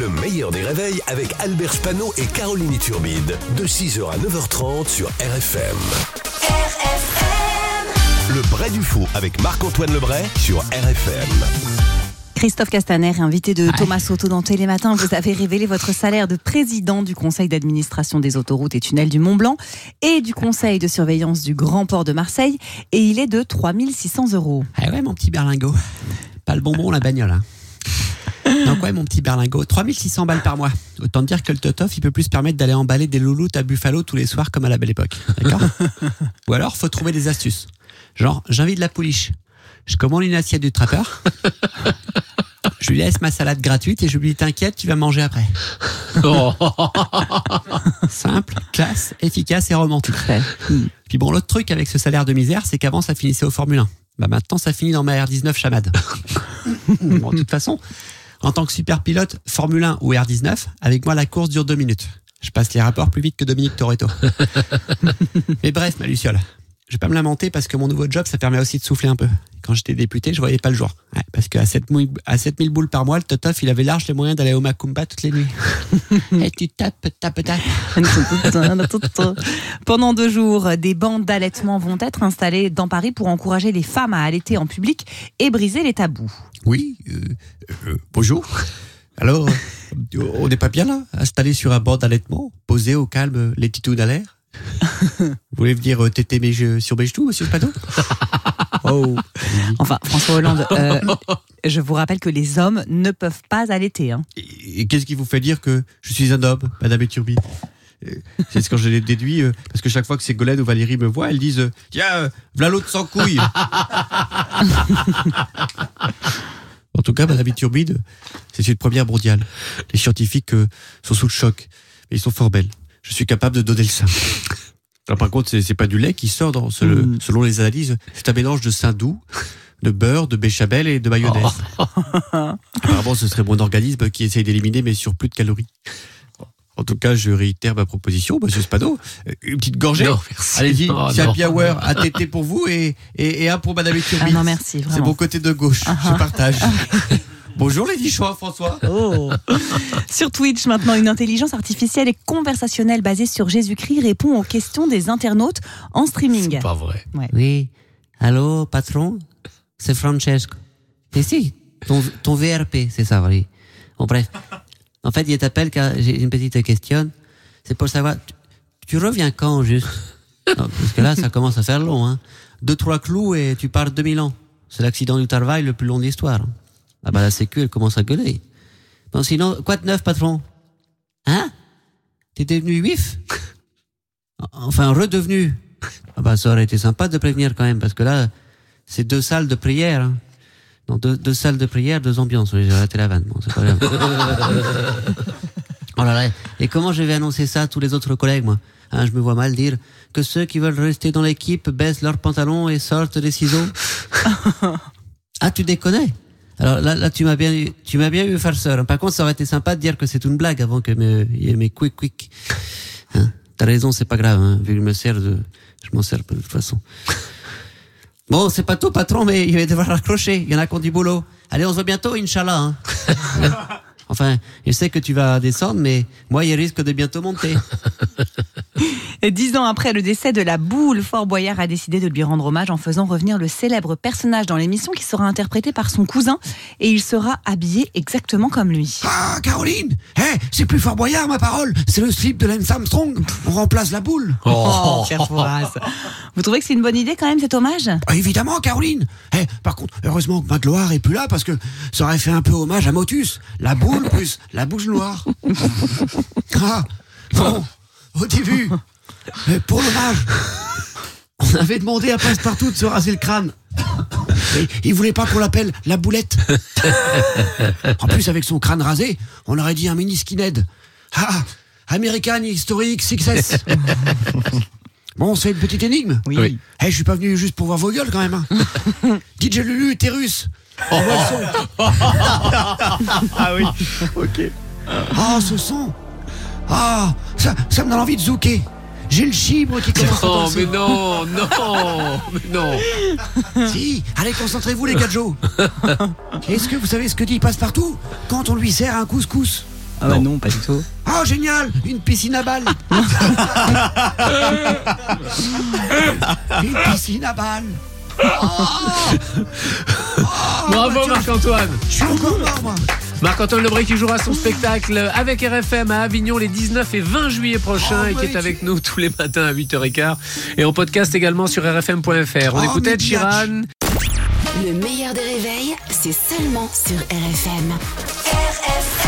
Le meilleur des réveils avec Albert Spano et Caroline Turbide. De 6h à 9h30 sur RFM. Le Bray du Faux avec Marc-Antoine Lebray sur RFM. Christophe Castaner, invité de Thomas Soto dans Télématin, vous avez révélé votre salaire de président du conseil d'administration des autoroutes et tunnels du Mont Blanc et du conseil de surveillance du Grand Port de Marseille et il est de 3600 euros. Ah ouais, mon petit berlingot. Pas le bonbon, la bagnole. Hein. Donc ouais, mon petit berlingot. 3600 balles par mois. Autant dire que le Totof, il peut plus se permettre d'aller emballer des louloutes à Buffalo tous les soirs comme à la belle époque. D'accord Ou alors, faut trouver des astuces. Genre, j'invite la pouliche. Je commande une assiette du trappeur. Je lui laisse ma salade gratuite et je lui dis t'inquiète, tu vas manger après. Simple, classe, efficace et romantique. Puis bon, l'autre truc avec ce salaire de misère, c'est qu'avant ça finissait au Formule 1. Bah maintenant ça finit dans ma R19 chamade. bon, de toute façon, en tant que super pilote Formule 1 ou R19, avec moi la course dure deux minutes. Je passe les rapports plus vite que Dominique Toretto. Mais bref, ma Luciole, je vais pas me lamenter parce que mon nouveau job, ça permet aussi de souffler un peu. Quand j'étais député, je voyais pas le jour. Ouais, parce qu'à 7000 à 7000 boules par mois, le Totof, il avait large les moyens d'aller au Macumba toutes les nuits. Et tu tapes, tapes, tapes. Pendant deux jours, des bandes d'allaitement vont être installées dans Paris pour encourager les femmes à allaiter en public et briser les tabous. Oui, euh, euh, bonjour. Alors, euh, on n'est pas bien là, installé sur un banc d'allaitement, posé au calme, les titounes à l'air? Vous voulez venir euh, téter mes jeux sur mes genoux, monsieur Spano Oh Enfin, François Hollande, euh, je vous rappelle que les hommes ne peuvent pas allaiter. Hein. Et, et qu'est-ce qui vous fait dire que je suis un homme, madame Eturbi Euh, C'est ce que je l'ai déduit, euh, parce que chaque fois que Ségolène ou Valérie me voient, elles disent euh, Tiens, euh, v'là l'autre sans couilles En tout cas, madame Iturbide, c'est une première mondiale. Les scientifiques euh, sont sous le choc, mais ils sont fort belles. Je suis capable de donner le sein. Alors, par contre, c'est pas du lait qui sort, dans, selon, selon les analyses. C'est un mélange de sein doux, de beurre, de béchamel et de mayonnaise. Apparemment, ce serait mon organisme qui essaye d'éliminer mes surplus de calories. En tout cas, je réitère ma proposition, monsieur Spano. Euh, Une petite gorgée. Non, merci. Allez-y, Oh, c'est happy hour, un tété pour vous et, et, et un pour madame Eturbi. Ah non, merci, C'est mon côté de gauche, je partage. Bonjour les Dichois, François. Oh. Sur Twitch, maintenant, une intelligence artificielle et conversationnelle basée sur Jésus-Christ répond aux questions des internautes en streaming. Pas vrai. Oui. Allô, patron? C'est Francesco. Et si, ton, ton VRP, c'est ça, oui. Bon, bref. En fait, il t'appelle car j'ai une petite question. C'est pour savoir, tu, tu reviens quand, juste? Non, Parce que là, ça commence à faire long, hein. Deux, trois clous et tu pars 2000 ans. C'est l'accident du travail le plus long de l'histoire. hein. Ah bah, la sécu, elle commence à gueuler. Bon, sinon, quoi de neuf, patron? Hein? T'es devenu juif Enfin, redevenu. Ah bah, ça aurait été sympa de prévenir quand même, parce que là, c'est deux salles de prière. hein. Non, deux, deux salles de prière, deux ambiances. J'ai raté la vanne. Bon, c'est pas grave. oh là là. Et comment je vais annoncer ça à tous les autres collègues, moi? Hein, Je me vois mal dire que ceux qui veulent rester dans l'équipe baissent leurs pantalons et sortent des ciseaux. ah, tu déconnes? Alors là, là, tu m'as bien, eu- tu m'as bien eu farceur. Par contre, ça aurait été sympa de dire que c'est une blague avant que me, il y ait mes quick quick. Hein? T'as raison, c'est pas grave. Hein, vu que je me sers de, je m'en sers de toute façon. Bon, c'est pas tout, patron, mais il va devoir raccrocher. Il y en a qui ont du boulot. Allez, on se voit bientôt, Inch'Allah. Hein. enfin, je sais que tu vas descendre, mais moi, il risque de bientôt monter. Dix ans après le décès de la boule, Fort Boyard a décidé de lui rendre hommage en faisant revenir le célèbre personnage dans l'émission qui sera interprété par son cousin. Et il sera habillé exactement comme lui. Ah, Caroline! Eh, c'est plus Fort Boyard, ma parole. C'est le slip de Lance Armstrong. On remplace la boule. Oh, Pierre Fouras. Vous trouvez que c'est une bonne idée quand même cet hommage? Ah, Évidemment, Caroline. Eh, Par contre, heureusement que Magloire est plus là, parce que ça aurait fait un peu hommage à Motus. La boule plus la bouche noire. ah, bon, au début, euh, pour l'hommage, on avait demandé à Passepartout de se raser le crâne. Et il voulait pas qu'on l'appelle la boulette. En plus, avec son crâne rasé, on aurait dit un mini skinhead. Ah, American Historic Success. Bon, on se fait une petite énigme Oui. Oui. Eh, je suis pas venu juste pour voir vos gueules quand même. hein. DJ Lulu, voit le son. Ah oui, ok. Ah, ce son. Ah, ça, ça me donne envie de zouker. J'ai le chibre qui commence à Oh, danser. mais non, non, mais non. Si, allez, concentrez-vous les gadjos. Est-ce que vous savez ce que dit Passepartout quand on lui sert un couscous? Ah bah non, pas du tout. Oh, génial Une piscine à balles Une piscine à balles Bravo Marc-Antoine. Je suis encore mort, moi Marc-Antoine Lebré qui jouera son spectacle avec RFM à Avignon les 19 et 20 juillet prochains Oh, et qui est avec nous tous les matins à 8h15 et en podcast également sur rfm.fr. On Oh, écoutait. Chiran. Le meilleur des réveils, c'est seulement sur RFM. RFM